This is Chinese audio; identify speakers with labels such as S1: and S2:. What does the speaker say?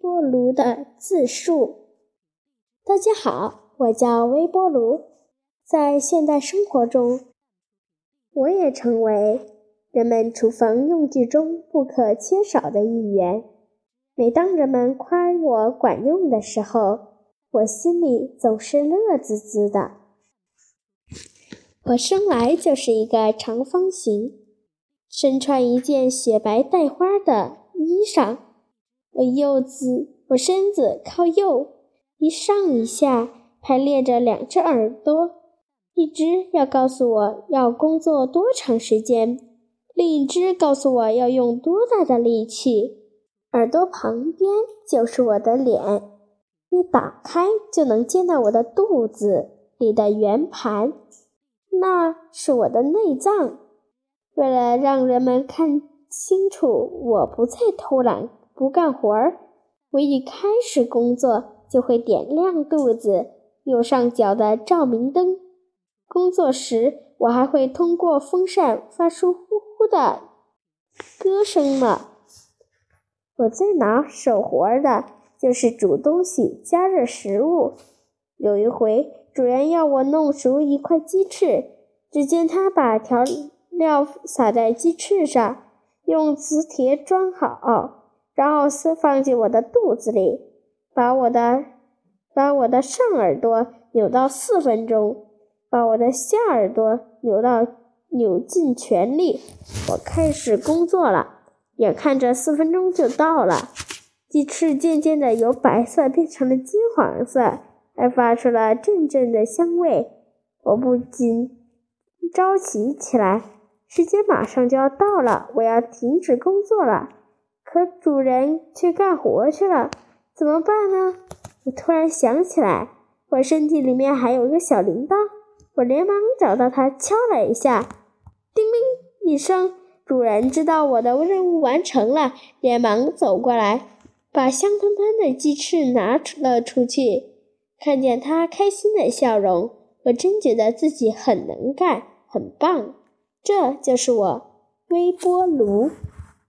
S1: 波炉的自述。大家好，我叫微波炉，在现代生活中，我也成为人们厨房用具中不可缺少的一员。每当人们夸我管用的时候，我心里总是乐滋滋的。我生来就是一个长方形，身穿一件雪白带花的衣裳。我右子，我身子靠右，一上一下排列着两只耳朵，一只要告诉我要工作多长时间，另一只告诉我要用多大的力气。耳朵旁边就是我的脸。一打开就能见到我的肚子里的圆盘，那是我的内脏。为了让人们看清楚我不再偷懒不干活儿，我一开始工作就会点亮肚子右上角的照明灯。工作时我还会通过风扇发出呼呼的歌声呢。我最拿手活的。就是煮东西、加热食物。有一回，主人要我弄熟一块鸡翅，只见他把调料撒在鸡翅上，用磁铁装好，然后是放进我的肚子里，把我的把我的上耳朵扭到四分钟，把我的下耳朵扭到扭尽全力。我开始工作了，眼看着四分钟就到了。鸡翅渐渐的由白色变成了金黄色，还发出了阵阵的香味。我不禁着急起来，时间马上就要到了，我要停止工作了。可主人却干活去了，怎么办呢？我突然想起来，我身体里面还有一个小铃铛，我连忙找到它，敲了一下，叮铃一声，主人知道我的任务完成了，连忙走过来。把香喷喷的鸡翅拿出了出去，看见他开心的笑容，我真觉得自己很能干，很棒。这就是我微波炉。